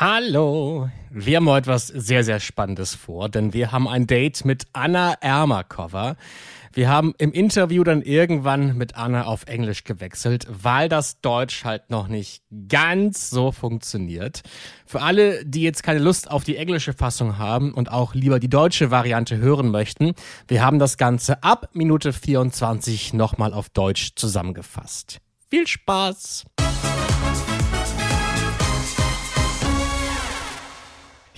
Hallo. Wir haben heute etwas sehr, sehr Spannendes vor, denn wir haben ein Date mit Anna Ermakova. Wir haben im Interview dann irgendwann mit Anna auf Englisch gewechselt, weil das Deutsch halt noch nicht ganz so funktioniert. Für alle, die jetzt keine Lust auf die englische Fassung haben und auch lieber die deutsche Variante hören möchten, wir haben das Ganze ab Minute 24 nochmal auf Deutsch zusammengefasst. Viel Spaß!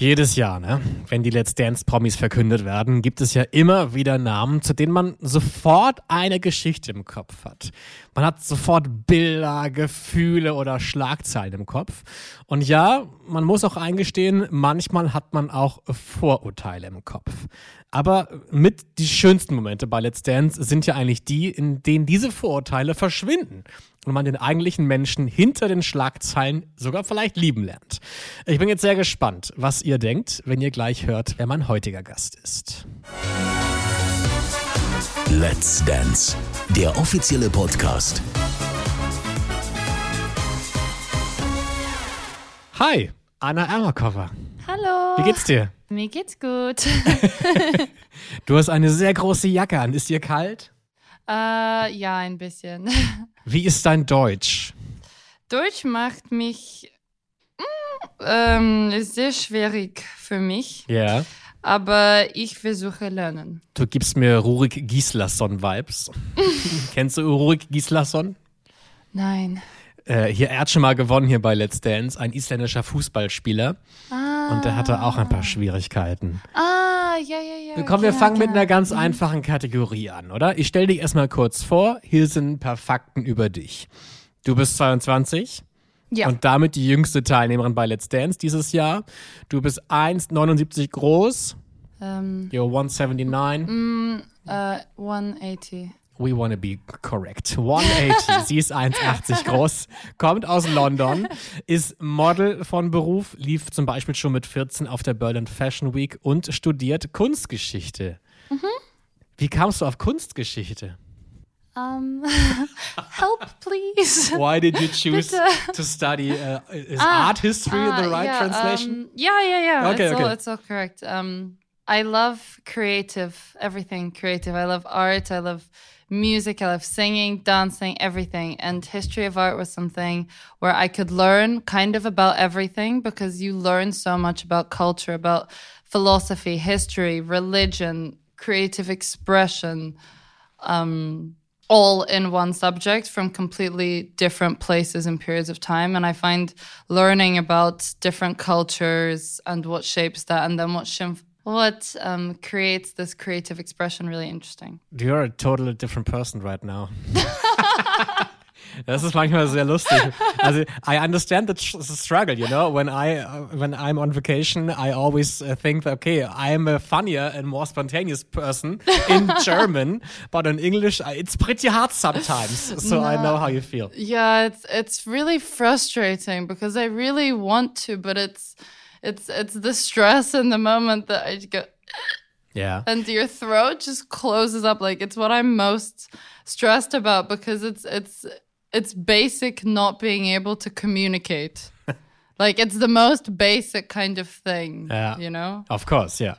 Jedes Jahr, ne? wenn die Let's Dance Promis verkündet werden, gibt es ja immer wieder Namen, zu denen man sofort eine Geschichte im Kopf hat. Man hat sofort Bilder, Gefühle oder Schlagzeilen im Kopf. Und ja, man muss auch eingestehen, manchmal hat man auch Vorurteile im Kopf. Aber mit die schönsten Momente bei Let's Dance sind ja eigentlich die, in denen diese Vorurteile verschwinden und man den eigentlichen Menschen hinter den Schlagzeilen sogar vielleicht lieben lernt. Ich bin jetzt sehr gespannt, was ihr denkt, wenn ihr gleich hört, wer mein heutiger Gast ist. Let's Dance, der offizielle Podcast. Hi, Anna Ermakova. Hallo. Wie geht's dir? Mir geht's gut. Du hast eine sehr große Jacke an. Ist dir kalt? Äh, ja, ein bisschen. Wie ist dein Deutsch? Deutsch macht mich mm, ähm, ist sehr schwierig für mich, Ja. aber ich versuche lernen. Du gibst mir Rurik Gislason-Vibes. Kennst du Rurik Gislason? Nein. Äh, hier, er hat schon mal gewonnen hier bei Let's Dance, ein isländischer Fußballspieler. Und der hatte auch ein paar Schwierigkeiten. Ah, ja, ja, ja. Komm, wir fangen mit einer ganz einfachen Kategorie an, oder? Ich stelle dich erstmal kurz vor. Hier sind ein paar Fakten über dich. Du bist 22 Ja. und damit die jüngste Teilnehmerin bei Let's Dance dieses Jahr. Du bist 1,79 groß. ähm, You're 179. mm, äh, 180. We wanna be correct. 180. Sie ist 1,80 groß, kommt aus London, ist Model von Beruf, lief zum Beispiel schon mit 14 auf der Berlin Fashion Week und studiert Kunstgeschichte. Wie kamst du auf Kunstgeschichte? Um, help, please. Why did you choose Bitte. to study? Uh, is Ah, art history ah, the right yeah, translation? Um, yeah, yeah, yeah. Okay, it's okay. all it's all correct. Um, I love creative, everything creative. I love art. I love music. I love singing, dancing, everything. And history of art was something where I could learn kind of about everything because you learn so much about culture, about philosophy, history, religion, creative expression um, all in one subject from completely different places and periods of time. And I find learning about different cultures and what shapes that, and then what shim- what um, creates this creative expression really interesting. You're a totally different person right now. Das ist manchmal sehr lustig. Also, I understand the tr- the struggle, you know. When I uh, when I'm on vacation, I always uh, think, okay, I'm a funnier and more spontaneous person in German, but in English, uh, it's pretty hard sometimes. So I know how you feel. Yeah, it's it's really frustrating because I really want to, but it's it's it's the stress in the moment that I go. Yeah. and your throat just closes up like it's what i'm most stressed about because it's it's it's basic not being able to communicate like it's the most basic kind of thing Yeah. you know Of course, yeah.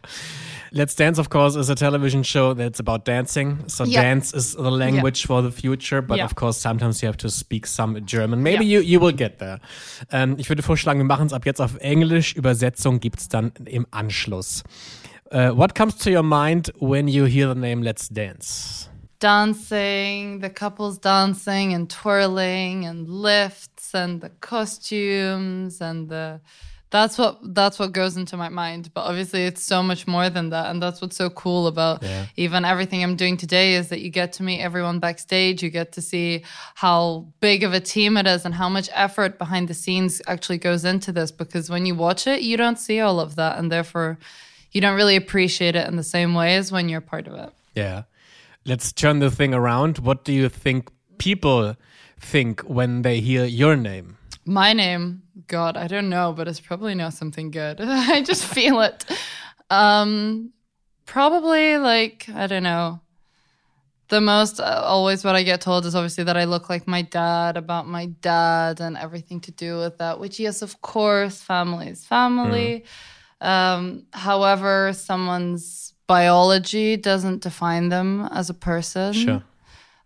Let's Dance, of course, is a television show that's about dancing. So Yeah. dance is the language for the future, but Yeah. of course, sometimes you have to speak some German. Maybe Yeah. you, you will get there. Ähm, ich würde vorschlagen, wir machen es ab jetzt auf Englisch. Übersetzung gibt's dann im Anschluss. Uh, what comes to your mind when you hear the name Let's Dance? dancing the couples dancing and twirling and lifts and the costumes and the that's what that's what goes into my mind but obviously it's so much more than that and that's what's so cool about Yeah. even everything i'm doing today is that you get to meet everyone backstage you get to see how big of a team it is and how much effort behind the scenes actually goes into this because when you watch it you don't see all of that and therefore you don't really appreciate it in the same way as when you're part of it Yeah. Let's turn the thing around. What do you think people think when they hear your name? My name, God, I don't know, but it's probably not something good. I just feel it. Um, probably like I don't know, the most uh, always what I get told is obviously that I look like my dad about my dad and everything to do with that, which yes, of course, family is family. Um, however, someone's biology doesn't define them as a person. Sure.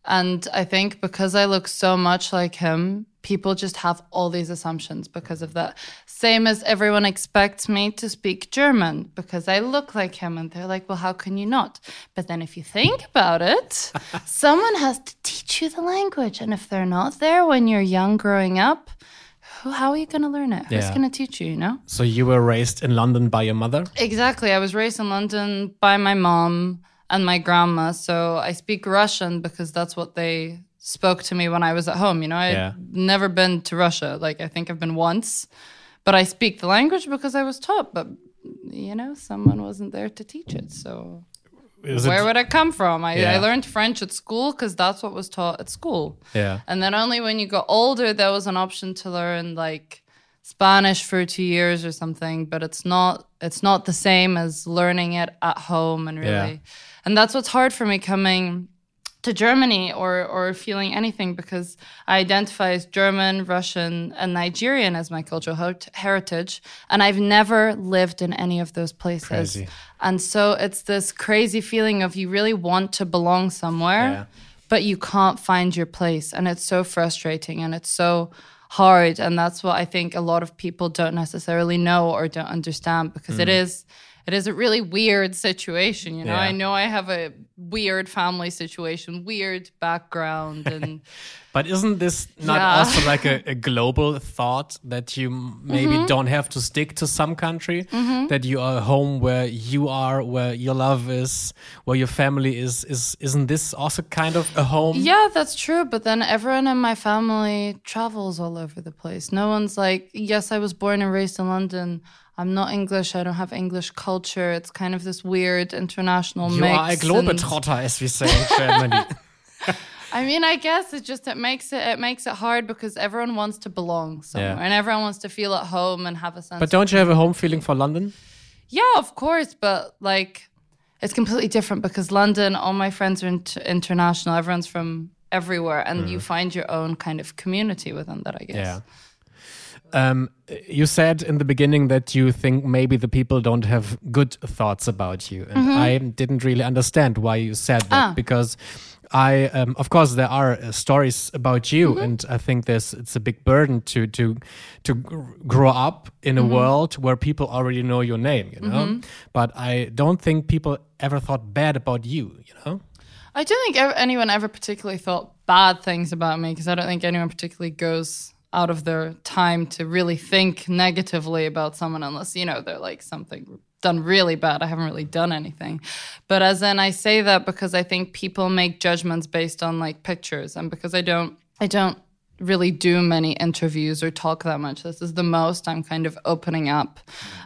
And I think because I look so much like him, people just have all these assumptions because of that. Same as everyone expects me to speak German because I look like him. And they're like, well, how can you not? But then if you think about it, someone has to teach you the language. And if they're not there when you're young growing up, how are you going to learn it? Who's Yeah. going to teach you, you know? So you were raised in London by your mother? Exactly. I was raised in London by my mom and my grandma. So I speak Russian because that's what they spoke to me when I was at home. You know, I've Yeah. never been to Russia. Like, I think I've been once, but I speak the language because I was taught. But, you know, someone wasn't there to teach it. So where would it come from? I, I learned French at school because that's what was taught at school. yeah. And then only when you got older, there was an option to learn like Spanish for two years or something. But it's not it's not the same as learning it at home and really. Yeah. And that's what's hard for me coming to Germany or or feeling anything because I identify as German, Russian, and Nigerian as my cultural her- heritage, and I've never lived in any of those places. Crazy. And so it's this crazy feeling of you really want to belong somewhere, Yeah. but you can't find your place. And it's so frustrating and it's so hard. And that's what I think a lot of people don't necessarily know or don't understand because it mm. is. It is a really weird situation, you know. Yeah. I know I have a weird family situation, weird background, and But isn't this not Yeah. also like a, a global thought that you maybe Mm-hmm. don't have to stick to some country? That you are home where you are, where your love is, where your family is. Is isn't this also kind of a home? Yeah, that's true. But then everyone in my family travels all over the place. No one's like, yes, I was born and raised in London. I'm not English. I don't have English culture. It's kind of this weird international You mix. are a globetrotter, as we say in Germany. I mean, I guess it just it makes it it makes it hard because everyone wants to belong somewhere Yeah. and everyone wants to feel at home and have a sense. but don't you have a home feeling for London? Yeah, of course, but like it's completely different because London, all my friends are int- international. Everyone's from everywhere, and mm. you find your own kind of community within that. I guess. Yeah. Um, you said in the beginning that you think maybe the people don't have good thoughts about you, and I didn't really understand why you said that Mm-hmm. Ah. because I, um, of course, there are uh, stories about you, Mm-hmm. and I think there's it's a big burden to to to grow up in a Mm-hmm. world where people already know your name, you know. But I don't think people ever thought bad about you, you know. I don't think anyone ever particularly thought bad things about me because I don't think anyone particularly goes out of their time to really think negatively about someone unless, you know, they're like something done really bad. I haven't really done anything. But as in I say that because I think people make judgments based on like pictures and because I don't I don't really do many interviews or talk that much. This is the most I'm kind of opening up.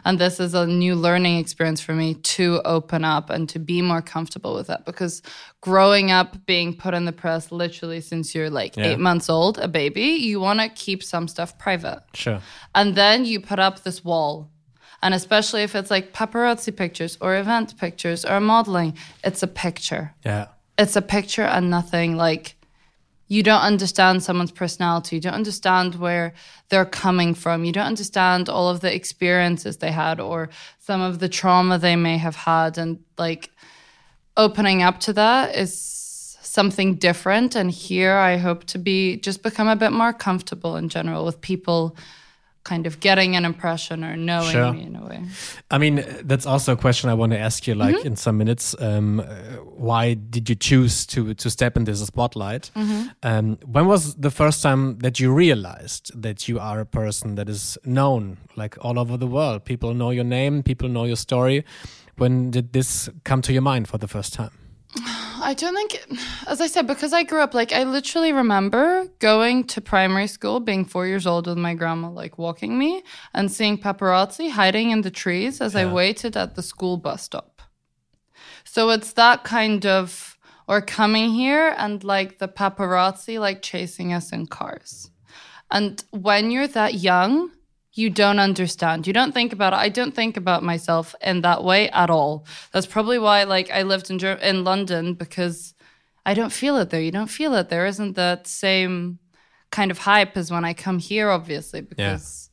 And this is a new learning experience for me to open up and to be more comfortable with that because growing up being put in the press literally since you're like Yeah. eight months old, a baby, you want to keep some stuff private. Sure. And then you put up this wall. And especially if it's like paparazzi pictures or event pictures or modeling, it's a picture Yeah. it's a picture and nothing like you don't understand someone's personality. You don't understand where they're coming from. You don't understand all of the experiences they had or some of the trauma they may have had. And like opening up to that is something different. And here i hope to be just become a bit more comfortable in general with people kind of getting an impression or knowing Sure. me in a way I mean, that's also a question I want to ask you, like in some minutes. Um, why did you choose to to step into the spotlight? Um, when was the first time that you realized that you are a person that is known, like all over the world? People know your name, people know your story. When did this come to your mind for the first time? I don't think, as I said, because I grew up, like, I literally remember going to primary school, being four years old with my grandma, like, walking me and seeing paparazzi hiding in the trees as I waited at the school bus stop. So it's that kind of, or coming here and like the paparazzi, like, chasing us in cars. And when you're that young, you don't understand. You don't think about it. I don't think about myself in that way at all. That's probably why, like, I lived in in London because I don't feel it there. You don't feel it. There isn't that same kind of hype as when I come here, obviously, because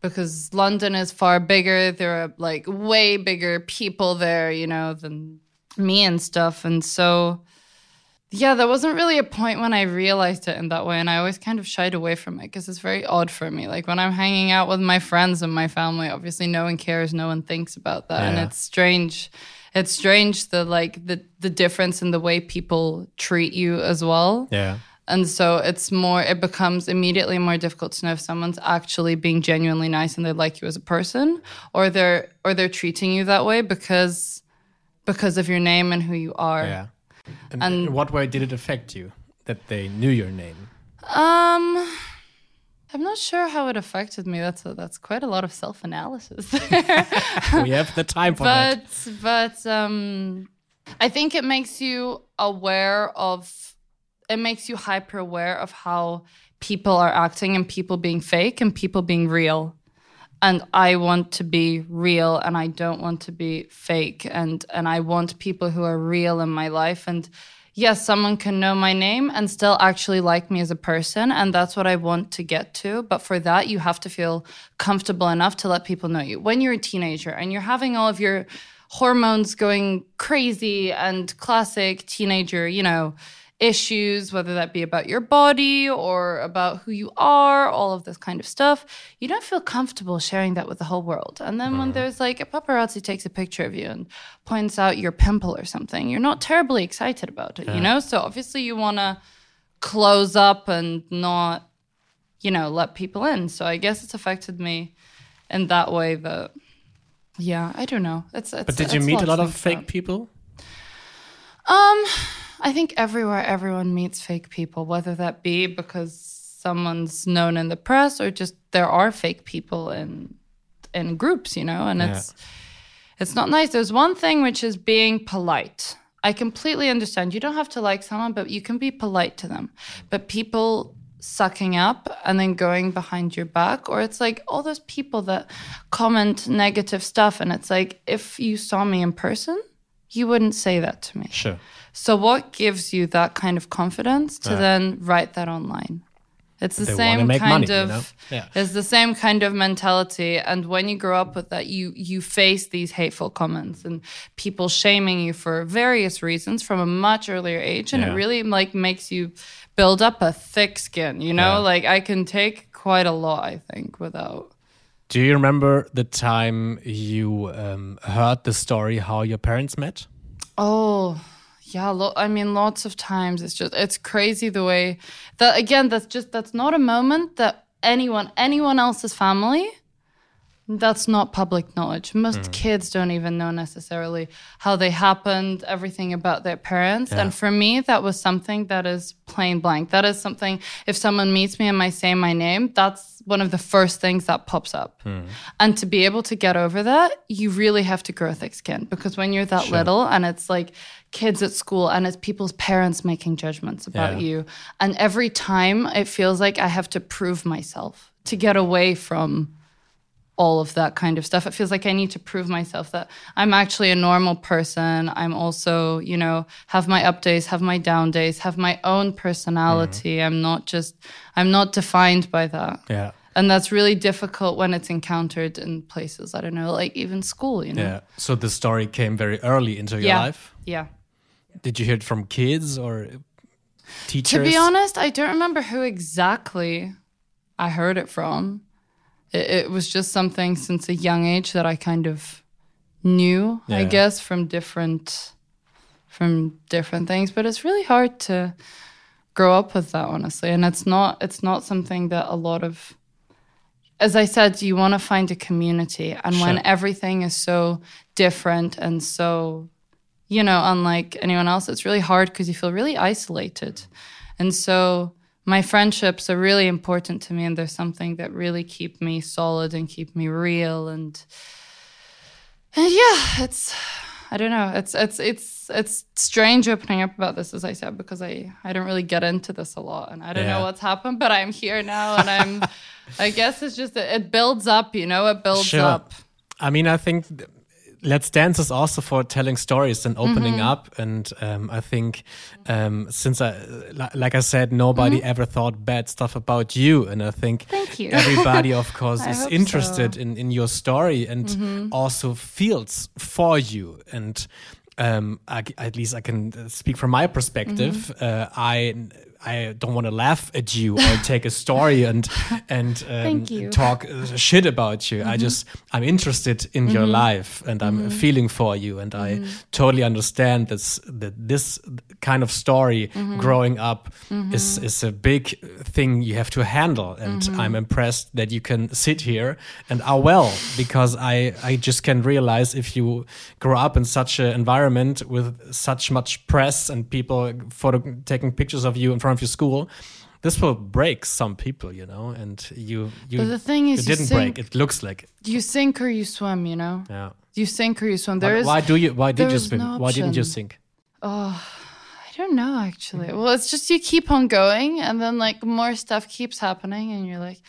because London is far bigger. There are like way bigger people there, you know, than me and stuff. And so yeah, there wasn't really a point when I realized it in that way. And I always kind of shied away from it because it's very odd for me. Like when I'm hanging out with my friends and my family, obviously no one cares, no one thinks about that. And it's strange. It's strange the like the the difference in the way people treat you as well. Yeah. And so it's more, it becomes immediately more difficult to know if someone's actually being genuinely nice and they like you as a person, or they're or they're treating you that way because because of your name and who you are. Yeah. And, And- in what way did it affect you that they knew your name? Um, I'm not sure how it affected me. That's a, that's quite a lot of self analysis we have the time for that. but but um i think it makes you aware of it makes you hyper aware of how people are acting and people being fake and people being real and i want to be real and i don't want to be fake and and i want people who are real in my life. And yes someone can know my name and still actually like me as a person and that's what i want to get to. But for that you have to feel comfortable enough to let people know you. When you're a teenager and you're having all of your hormones going crazy and classic teenager you know issues, whether that be about your body or about who you are, all of this kind of stuff, you don't feel comfortable sharing that with the whole world. And then when there's like a paparazzi takes a picture of you and points out your pimple or something, you're not terribly excited about it, you know? So obviously you want to close up and not, you know, let people in. So I guess it's affected me in that way that. Yeah, I don't know. It's, it's But did you meet a lot of fake that. people? Um, I think everywhere everyone meets fake people, whether that be because someone's known in the press or just there are fake people in in groups, you know, and Yeah. it's it's not nice. There's one thing which is being polite. I completely understand. You don't have to like someone, but you can be polite to them. But people sucking up and then going behind your back, or it's like all those people that comment negative stuff, and it's like if you saw me in person, you wouldn't say that to me. Sure. So what gives you that kind of confidence to Yeah. then write that online? It's the They same kind money, you of know? Yeah. it's the same kind of mentality and when you grow up with that you you face these hateful comments and people shaming you for various reasons from a much earlier age and Yeah. it really like makes you build up a thick skin, you know? Like I can take quite a lot I think without Do you remember the time you um, heard the story how your parents met? Oh, yeah. I mean, lots of times it's just it's crazy the way that again. That's just that's not a moment that anyone anyone else's family. That's not public knowledge. Most mm-hmm. kids don't even know necessarily how they happened, everything about their parents. And for me, that was something that is plain blank. That is something, if someone meets me and I say my name, that's one of the first things that pops up. Hmm. And to be able to get over that, you really have to grow thick skin because when you're that little and it's like kids at school and it's people's parents making judgments about Yeah. you. And every time it feels like I have to prove myself to get away from all of that kind of stuff. It feels like I need to prove myself that I'm actually a normal person. I'm also, you know, have my up days, have my down days, have my own personality. Mm-hmm. I'm not just, I'm not defined by that. Yeah. And that's really difficult when it's encountered in places, I don't know, like even school, you know? Yeah. So the story came very early into your Yeah. life. Yeah. Did you hear it from kids or teachers? To be honest, I don't remember who exactly I heard it from. It, it was just something since a young age that I kind of knew, I guess, from different from different things. But it's really hard to grow up with that, honestly. And it's not it's not something that a lot of as I said, you want to find a community. And when everything is so different and so, you know, unlike anyone else, it's really hard because you feel really isolated. And so my friendships are really important to me. And there's something that really keep me solid and keep me real. And, and yeah, it's, I don't know. It's, it's, it's, it's strange opening up about this, as I said, because I, I don't really get into this a lot and I don't Yeah. know what's happened, but I'm here now and I'm, I guess it's just, it builds up, you know, it builds Sure. up. I mean, I think th- Let's Dance is also for telling stories and opening Mm-hmm. up. And um, I think um, since I, like I said, nobody ever thought bad stuff about you, and I think Mm-hmm. Thank you. everybody, of course, is interested so. Mm-hmm. in in your story and also feels for you and. Um, I, at least I can uh, speak from my perspective. Mm-hmm. Uh, I I don't want to laugh at you or take a story and and um, talk uh, shit about you. I mm-hmm. just I'm interested in your mm-hmm. life and I'm mm-hmm. feeling for you and I totally understand this that this kind of story growing up is is a big thing you have to handle and I'm impressed that you can sit here and are well because I I just can realize if you grow up in such an environment with such much press and people photo taking pictures of you in front of your school this will break some people, you know, and you you, But the thing is, you you didn't sink- break. It looks like it. You sink or you swim, you know? Yeah. Do you sink or you swim. There Why, is. why do you? Why did you swim? no why didn't you sink? Oh, I don't know actually. Well, it's just you keep on going, and then like more stuff keeps happening, and you're like,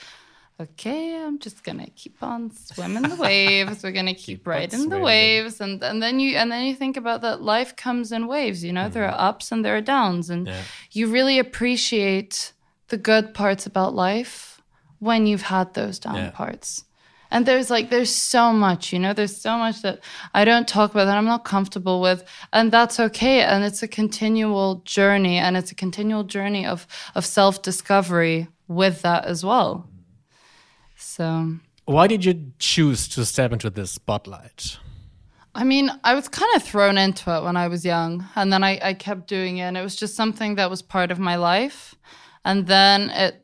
okay, I'm just gonna keep on swimming the waves. We're gonna keep, Keep the waves, and and then you and then you think about that life comes in waves. You know, there are ups and there are downs, and Mm-hmm. Yeah. you really appreciate the good parts about life when you've had those down Yeah. parts. And there's like there's so much, you know, there's so much that I don't talk about that I'm not comfortable with, and that's okay. And it's a continual journey, and it's a continual journey of of self discovery with that as well. So Why did you choose to step into this spotlight? I mean, I was kind of thrown into it when I was young, and then I, I kept doing it. And it was just something that was part of my life, and then it,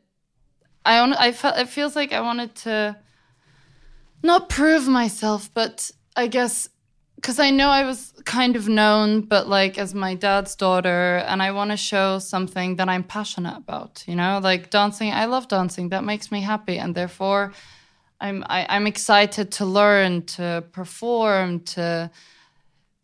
I on, I felt it feels like I wanted to, not prove myself, but I guess because I know I was kind of known, but like as my dad's daughter, and I want to show something that I'm passionate about. You know, like dancing. I love dancing. That makes me happy, and therefore. I'm I, I'm excited to learn, to perform, to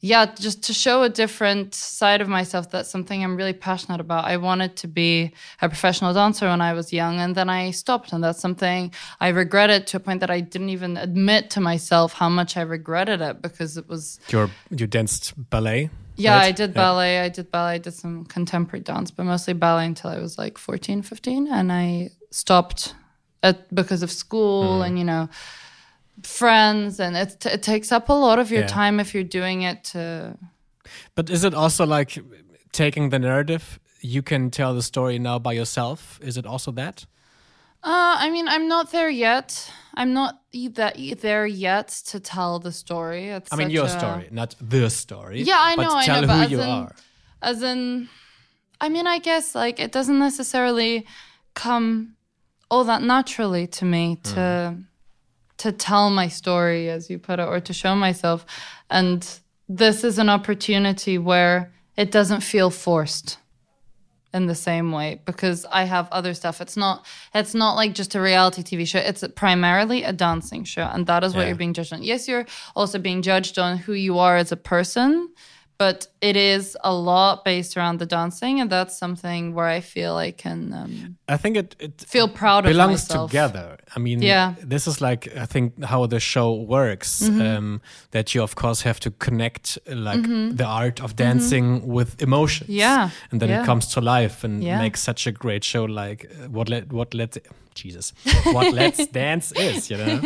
yeah, just to show a different side of myself. That's something I'm really passionate about. I wanted to be a professional dancer when I was young, and then I stopped, and that's something I regretted to a point that I didn't even admit to myself how much I regretted it because it was Your you danced ballet. yeah, right? I did ballet. I did ballet. I did some contemporary dance, but mostly ballet until I was like 14, 15. And I stopped at, because of school Hmm. and, you know, friends. And it, t- it takes up a lot of your Yeah. time if you're doing it to. But is it also like taking the narrative? You can tell the story now by yourself. Is it also that? Uh, I mean, I'm not there yet. I'm not e- that e- there yet to tell the story. It's I mean, your a- story, not the story. Yeah, I but know, I Tell know, but who as you in- are. as in i mean i guess like it doesn't necessarily come all that naturally to me to to tell my story as you put it or to show myself. And this is an opportunity where it doesn't feel forced in the same way because i have other stuff. It's not it's not like just a reality tv show. It's primarily a dancing show and that is what Yeah. you're being judged on. Yes you're also being judged on who you are as a person but it is a lot based around the dancing and that's something where i feel i can um, I think it, it feel proud of belongs myself together. I mean, Yeah. This is like I think how the show works. Um, that you of course have to connect like the art of dancing with emotions. Yeah. and then Yeah. it comes to life and Yeah. makes such a great show. Like uh, what let what let Jesus what Let's Dance is, you know.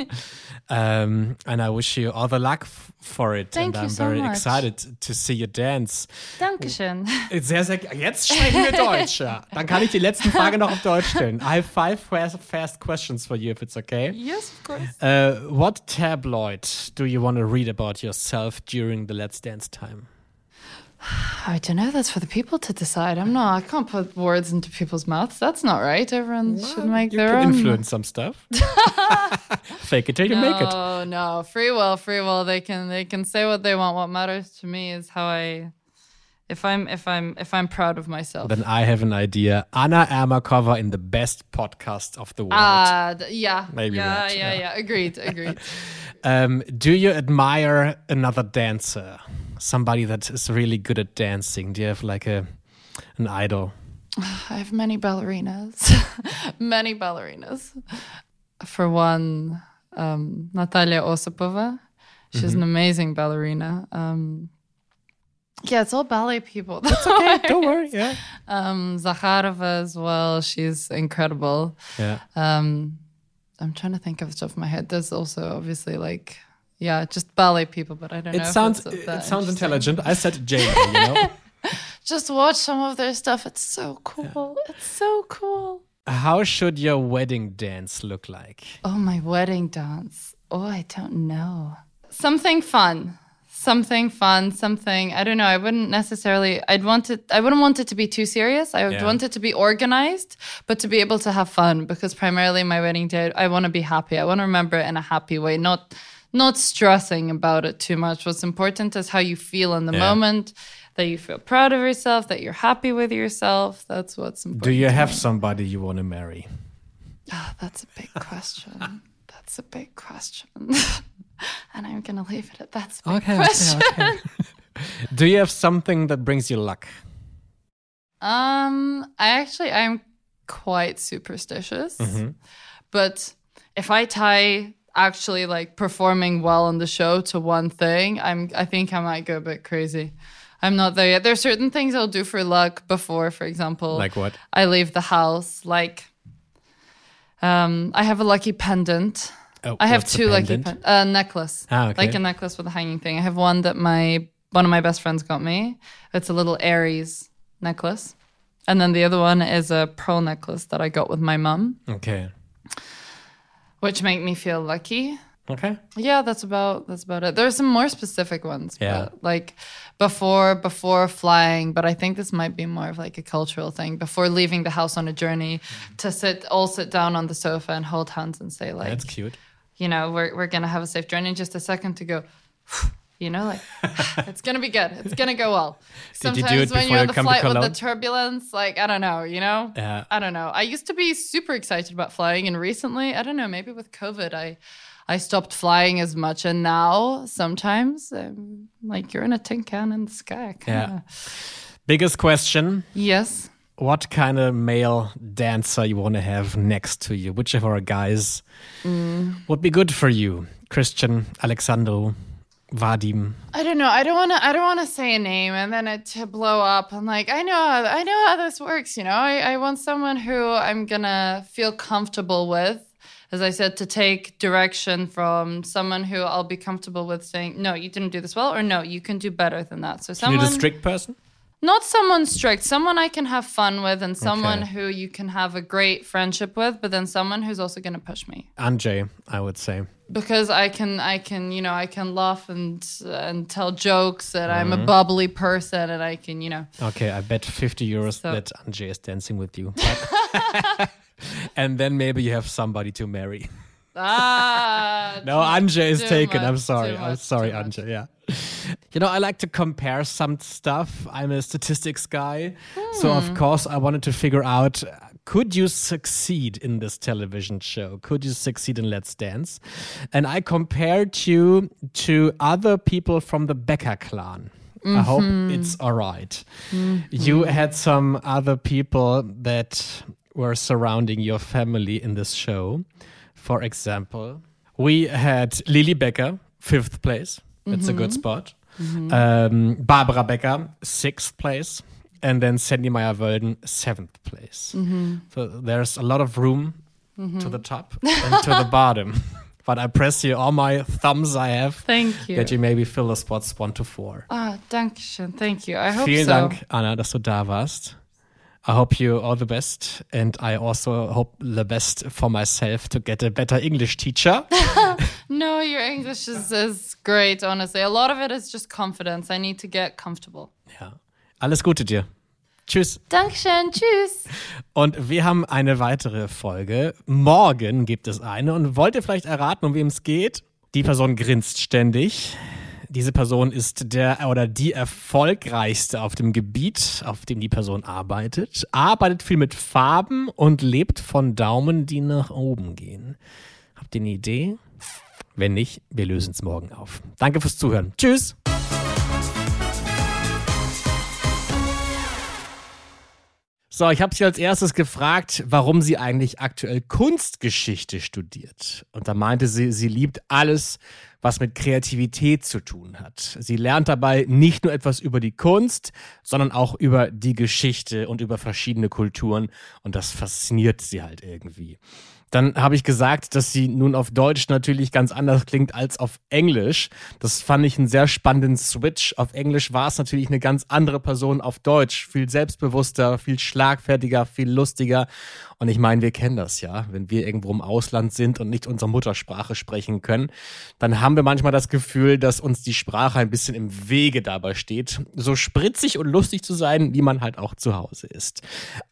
Um, and I wish you all the luck f- for it. Thank and you I'm so very much. excited to see you dance. Dankeschön. Sehr, sehr. Jetzt sprechen wir Deutsch. Ja. Dann kann ich die letzte Frage noch auf Deutsch stellen. I have five fast, fast questions for you, if it's okay. yes of course Uh, what tabloid do you want to read about yourself during the Let's Dance time? i don't know that's for the people to decide i'm not i can't put words into people's mouths that's not right everyone should make their own. you can influence some stuff. Fake it till you make it. No, no, free will, free will. They can they can say what they want. What matters to me is how I if I'm if I'm if I'm proud of myself. Then I have an idea. Anna Ermakova in the best podcast of the world. Ah, yeah, Maybe yeah, that, yeah, yeah. yeah, Agreed, agreed. Um, do you admire another dancer? Somebody that is really good at dancing? Do you have like a an idol? I have many ballerinas, many ballerinas. For one, um, Natalia Osipova. She's an amazing ballerina. Um, yeah, it's all ballet people. That's okay, don't worry. Yeah. um, Zakharova as well. She's incredible. Yeah. Um, I'm trying to think off the top of my head. There's also obviously like, yeah, just ballet people, but I don't know. It sounds it sounds intelligent. I said Jamie, you know. Just watch some of their stuff. It's so cool. It's so cool. How should your wedding dance look like? Oh, my wedding dance. Oh, I don't know. Something fun. Something fun. Something I don't know. I wouldn't necessarily. I'd want it. I wouldn't want it to be too serious. I would Yeah. want it to be organized, but to be able to have fun. Because primarily my wedding day, I want to be happy. I want to remember it in a happy way, not not stressing about it too much. What's important is how you feel in the Yeah. moment. That you feel proud of yourself. That you're happy with yourself. That's what's important. Do you have somebody you want to marry? Ah, that's a big question. that's a big question. and I'm going to leave it at that's a big question. Do you have something that brings you luck? Um, I actually, I'm quite superstitious. But if I tie actually like performing well on the show to one thing, I'm, I think I might go a bit crazy. I'm not there yet. There are certain things I'll do for luck before, for example, Like what? I leave the house. Like, um, I have a lucky pendant. Oh, I have two lucky pen- uh, necklace. Ah, okay. Like a necklace with a hanging thing. I have one that my one of my best friends got me. It's a little Aries necklace. And then the other one is a pearl necklace that I got with my mum, Okay. Which make me feel lucky. Okay. Yeah, that's about that's about it. There's some more specific ones. Yeah. But like before before flying, but I think this might be more of like a cultural thing. Before leaving the house on a journey, to sit all sit down on the sofa and hold hands and say like That's cute. you know, we're, we're going to have a safe journey. Just a second to go, you know, like, it's going to be good. It's going to go well. Did you do Sometimes it when you're on the flight with the turbulence, like, I don't know, you know? Yeah. I don't know. I used to be super excited about flying. And recently, I don't know, maybe with COVID, I, I stopped flying as much. And now sometimes, um, like, you're in a tin can in the sky. Kinda. Biggest question. Yes. What kind of male dancer you want to have next to you? Which of our guys Mm. would be good for you? Christian, Alexandru, Vadim. I don't know. I don't want to. I don't want to say a name and then it to blow up. I'm like, I know. I know how this works. You know, I, I want someone who I'm gonna feel comfortable with. As I said, to take direction from someone who I'll be comfortable with saying, no, you didn't do this well, or no, you can do better than that. So You someone, need a strict person? Not someone strict, someone I can have fun with, and someone Okay. who you can have a great friendship with, but then someone who's also gonna push me Anjay, I would say. because I can I can you know I can laugh and and tell jokes and I'm Mm-hmm. a bubbly person and I can you know Okay, I bet 50 euros So- that Anjay is dancing with you. and then maybe you have somebody to marry. ah No, Anjay is taken. I'm sorry. too I'm sorry, much. Anjay. Yeah. You know, I like to compare some stuff. I'm a statistics guy. So, Hmm. of course, I wanted to figure out could you succeed in this television show? Could you succeed in Let's Dance? And I compared you to other people from the Becker clan. I hope Mm-hmm. it's all right. You had some other people that were surrounding your family in this show. For example, we had Lilly Becker, fifth place. That's a good spot. Um, Barbara Becker, sixth place. And then Sandy Meyer Wölden, seventh place. So there's a lot of room to the top and to the bottom. But I press you all my thumbs I have thank you that you maybe fill the spots one to four. ah danke schön thank you I hope Vielen so Dank, Anna, dass du da warst. I hope you all the best, and I also hope the best for myself to get a better English teacher. no your English is, is great honestly a lot of it is just confidence I need to get comfortable ja. Alles Gute dir. Tschüss. Dankeschön tschüss Und wir haben eine weitere Folge. Morgen gibt es eine. Und wollt ihr vielleicht erraten, um wem es geht? Die Person grinst ständig. Diese Person ist der oder die erfolgreichste auf dem Gebiet, auf dem die Person arbeitet, arbeitet viel mit Farben und lebt von Daumen, die nach oben gehen. Habt ihr eine Idee? Wenn nicht, wir lösen es morgen auf. Danke fürs Zuhören. Tschüss. So, ich habe sie als erstes gefragt, warum sie eigentlich aktuell Kunstgeschichte studiert. Und da meinte sie, sie liebt alles, was mit Kreativität zu tun hat. Sie lernt dabei nicht nur etwas über die Kunst, sondern auch über die Geschichte und über verschiedene Kulturen. Und das fasziniert sie halt irgendwie. Dann habe ich gesagt, dass sie nun auf Deutsch natürlich ganz anders klingt als auf Englisch. Das fand ich einen sehr spannenden Switch. Auf Englisch war es natürlich eine ganz andere Person auf Deutsch. Viel selbstbewusster, viel schlagfertiger, viel lustiger. Und ich meine, wir kennen das ja. Wenn wir irgendwo im Ausland sind und nicht unsere Muttersprache sprechen können, dann haben wir manchmal das Gefühl, dass uns die Sprache ein bisschen im Wege dabei steht. So spritzig und lustig zu sein, wie man halt auch zu Hause ist.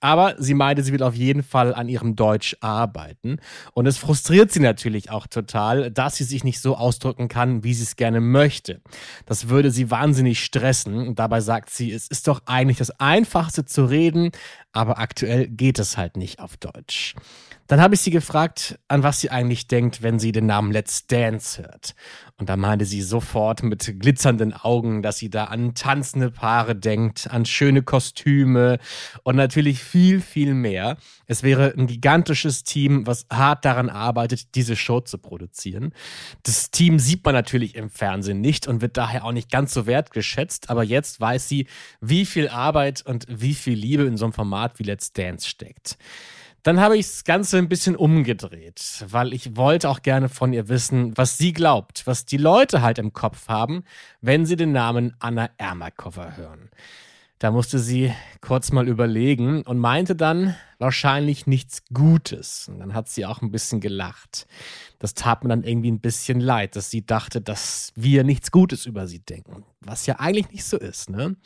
Aber sie meinte, sie will auf jeden Fall an ihrem Deutsch arbeiten. Und es frustriert sie natürlich auch total, dass sie sich nicht so ausdrücken kann, wie sie es gerne möchte. Das würde sie wahnsinnig stressen. Und dabei sagt sie, es ist doch eigentlich das Einfachste zu reden, aber aktuell geht es halt nicht auf Deutsch. Dann habe ich sie gefragt, an was sie eigentlich denkt, wenn sie den Namen Let's Dance hört. Und da meinte sie sofort mit glitzernden Augen, dass sie da an tanzende Paare denkt, an schöne Kostüme und natürlich viel, viel mehr. Es wäre ein gigantisches Team, was hart daran arbeitet, diese Show zu produzieren. Das Team sieht man natürlich im Fernsehen nicht und wird daher auch nicht ganz so wertgeschätzt. Aber jetzt weiß sie, wie viel Arbeit und wie viel Liebe in so einem Format wie Let's Dance steckt. Dann habe ich das Ganze ein bisschen umgedreht, weil ich wollte auch gerne von ihr wissen, was sie glaubt, was die Leute halt im Kopf haben, wenn sie den Namen Anna Ermakova hören. Da musste sie kurz mal überlegen und meinte dann wahrscheinlich nichts Gutes. Und dann hat sie auch ein bisschen gelacht. Das tat mir dann irgendwie ein bisschen leid, dass sie dachte, dass wir nichts Gutes über sie denken. Was ja eigentlich nicht so ist, ne?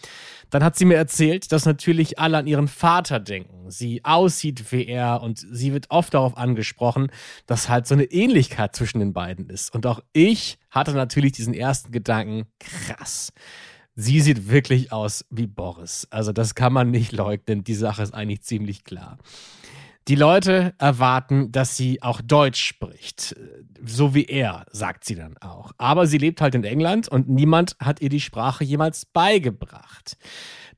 Dann hat sie mir erzählt, dass natürlich alle an ihren Vater denken. Sie aussieht wie er und sie wird oft darauf angesprochen, dass halt so eine Ähnlichkeit zwischen den beiden ist. Und auch ich hatte natürlich diesen ersten Gedanken, krass sie sieht wirklich aus wie Boris. Also das kann man nicht leugnen. Die Sache ist eigentlich ziemlich klar. Die Leute erwarten, dass sie auch Deutsch spricht. So wie er, sagt sie dann auch. Aber sie lebt halt in England und niemand hat ihr die Sprache jemals beigebracht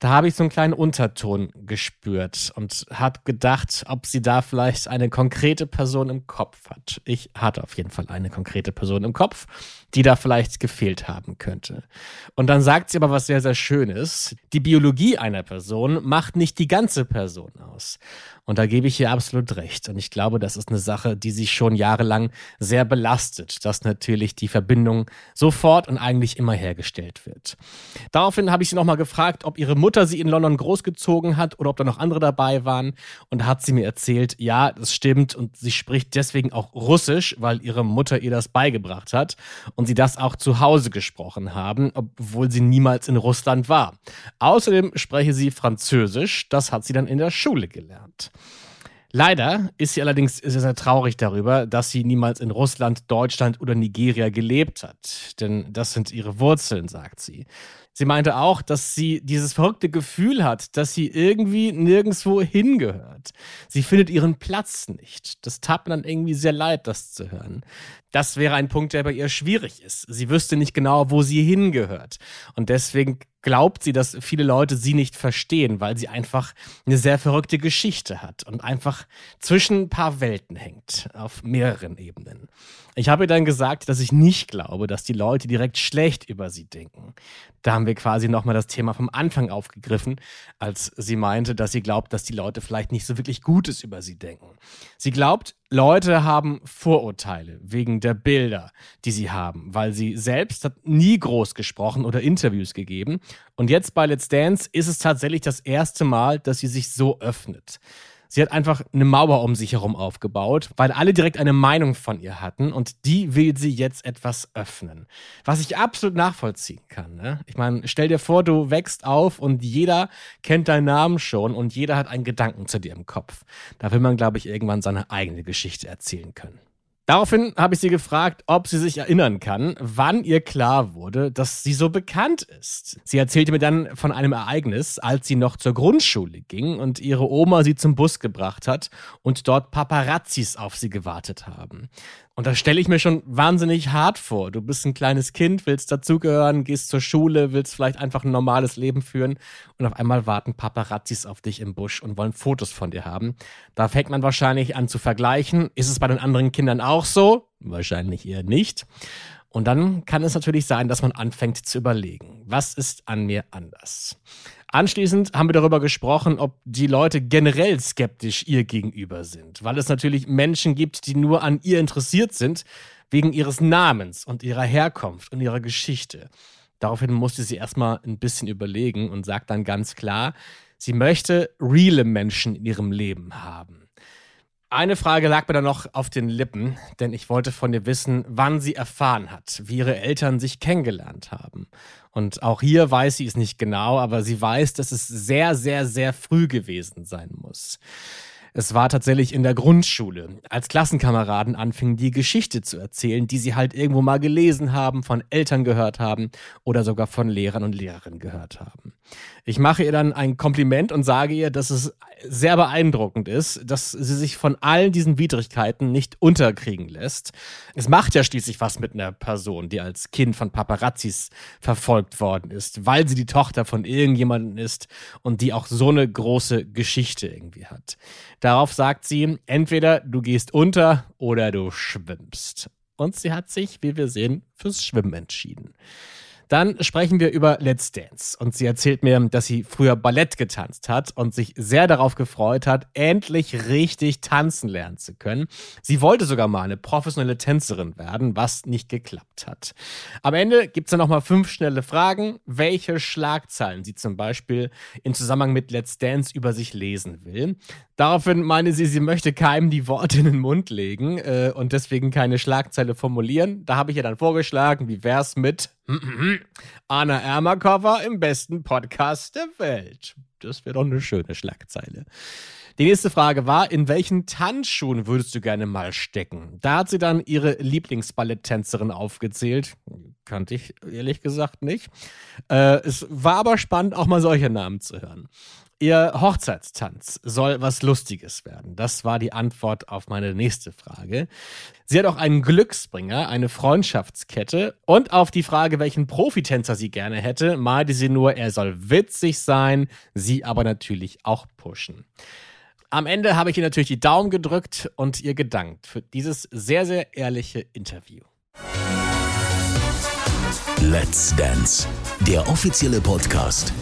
da habe ich so einen kleinen Unterton gespürt und habe gedacht, ob sie da vielleicht eine konkrete Person im Kopf hat. Ich hatte auf jeden Fall eine konkrete Person im Kopf, die da vielleicht gefehlt haben könnte. Und dann sagt sie aber was sehr, sehr Schönes. Die Biologie einer Person macht nicht die ganze Person aus. Und da gebe ich ihr absolut recht. Und ich glaube, das ist eine Sache, die sich schon jahrelang sehr belastet, dass natürlich die Verbindung sofort und eigentlich immer hergestellt wird. Daraufhin habe ich sie nochmal gefragt, ob ihre Mutter sie in London großgezogen hat oder ob da noch andere dabei waren. Und da hat sie mir erzählt, ja, das stimmt. Und sie spricht deswegen auch Russisch, weil ihre Mutter ihr das beigebracht hat. Sie das auch zu Hause gesprochen haben, obwohl sie niemals in Russland war. Außerdem spreche sie Französisch. Das hat sie dann in der Schule gelernt. Leider ist sie allerdings sehr, sehr traurig darüber, dass sie niemals in Russland, Deutschland oder Nigeria gelebt hat. Denn das sind ihre Wurzeln, sagt sie. Sie meinte auch, dass sie dieses verrückte Gefühl hat, dass sie irgendwie nirgendwo hingehört. Sie findet ihren Platz nicht. Das tat mir dann irgendwie sehr leid, das zu hören. Das wäre ein Punkt, der bei ihr schwierig ist. Sie wüsste nicht genau, wo sie hingehört. Und deswegen glaubt sie, dass viele Leute sie nicht verstehen, weil sie einfach eine sehr verrückte Geschichte hat und einfach zwischen ein paar Welten hängt, auf mehreren Ebenen. Ich habe ihr dann gesagt, dass ich nicht glaube, dass die Leute direkt schlecht über sie denken. Da haben wir quasi nochmal das Thema vom Anfang aufgegriffen, als sie meinte, dass sie glaubt, dass die Leute vielleicht nicht so wirklich Gutes über sie denken. Sie glaubt, Leute haben Vorurteile wegen der Bilder, die sie haben, weil sie selbst hat nie groß gesprochen oder Interviews gegeben. Und jetzt bei Let's Dance ist es tatsächlich das erste Mal, dass sie sich so öffnet. Sie hat einfach eine Mauer um sich herum aufgebaut, weil alle direkt eine Meinung von ihr hatten und die will sie jetzt etwas öffnen. Was ich absolut nachvollziehen kann. Ne? Ich meine, stell dir vor, du wächst auf und jeder kennt deinen Namen schon und jeder hat einen Gedanken zu dir im Kopf. Da will man, glaube ich, irgendwann seine eigene Geschichte erzählen können. Daraufhin habe ich sie gefragt, ob sie sich erinnern kann, wann ihr klar wurde, dass sie so bekannt ist. Sie erzählte mir dann von einem Ereignis, als sie noch zur Grundschule ging und ihre Oma sie zum Bus gebracht hat und dort Paparazzis auf sie gewartet haben. Und da stelle ich mir schon wahnsinnig hart vor. Du bist ein kleines Kind, willst dazugehören, gehst zur Schule, willst vielleicht einfach ein normales Leben führen und auf einmal warten Paparazzis auf dich im Busch und wollen Fotos von dir haben. Da fängt man wahrscheinlich an zu vergleichen. Ist es bei den anderen Kindern auch so? Wahrscheinlich eher nicht. Und dann kann es natürlich sein, dass man anfängt zu überlegen, was ist an mir anders? Anschließend haben wir darüber gesprochen, ob die Leute generell skeptisch ihr gegenüber sind, weil es natürlich Menschen gibt, die nur an ihr interessiert sind, wegen ihres Namens und ihrer Herkunft und ihrer Geschichte. Daraufhin musste sie erstmal ein bisschen überlegen und sagt dann ganz klar, sie möchte reale Menschen in ihrem Leben haben. Eine Frage lag mir dann noch auf den Lippen, denn ich wollte von ihr wissen, wann sie erfahren hat, wie ihre Eltern sich kennengelernt haben. Und auch hier weiß sie es nicht genau, aber sie weiß, dass es sehr, sehr, sehr früh gewesen sein muss. Es war tatsächlich in der Grundschule, als Klassenkameraden anfingen, die Geschichte zu erzählen, die sie halt irgendwo mal gelesen haben, von Eltern gehört haben oder sogar von Lehrern und Lehrerinnen gehört haben. Ich mache ihr dann ein Kompliment und sage ihr, dass es sehr beeindruckend ist, dass sie sich von all diesen Widrigkeiten nicht unterkriegen lässt. Es macht ja schließlich was mit einer Person, die als Kind von Paparazzis verfolgt worden ist, weil sie die Tochter von irgendjemandem ist und die auch so eine große Geschichte irgendwie hat. Darauf sagt sie, entweder du gehst unter oder du schwimmst. Und sie hat sich, wie wir sehen, fürs Schwimmen entschieden. Dann sprechen wir über Let's Dance. Und sie erzählt mir, dass sie früher Ballett getanzt hat und sich sehr darauf gefreut hat, endlich richtig tanzen lernen zu können. Sie wollte sogar mal eine professionelle Tänzerin werden, was nicht geklappt hat. Am Ende gibt es dann nochmal fünf schnelle Fragen, welche Schlagzeilen sie zum Beispiel in Zusammenhang mit Let's Dance über sich lesen will. Daraufhin meine sie, sie möchte keinem die Worte in den Mund legen äh, und deswegen keine Schlagzeile formulieren. Da habe ich ihr dann vorgeschlagen, wie wär's mit Anna Ermakova im besten Podcast der Welt. Das wäre doch eine schöne Schlagzeile. Die nächste Frage war, in welchen Tanzschuhen würdest du gerne mal stecken? Da hat sie dann ihre Lieblingsballetttänzerin aufgezählt. Kannte ich ehrlich gesagt nicht. Äh, es war aber spannend, auch mal solche Namen zu hören. Ihr Hochzeitstanz soll was Lustiges werden. Das war die Antwort auf meine nächste Frage. Sie hat auch einen Glücksbringer, eine Freundschaftskette und auf die Frage, welchen Profitänzer sie gerne hätte, meinte sie nur, er soll witzig sein, sie aber natürlich auch pushen. Am Ende habe ich ihr natürlich die Daumen gedrückt und ihr gedankt für dieses sehr, sehr ehrliche Interview. Let's Dance, der offizielle Podcast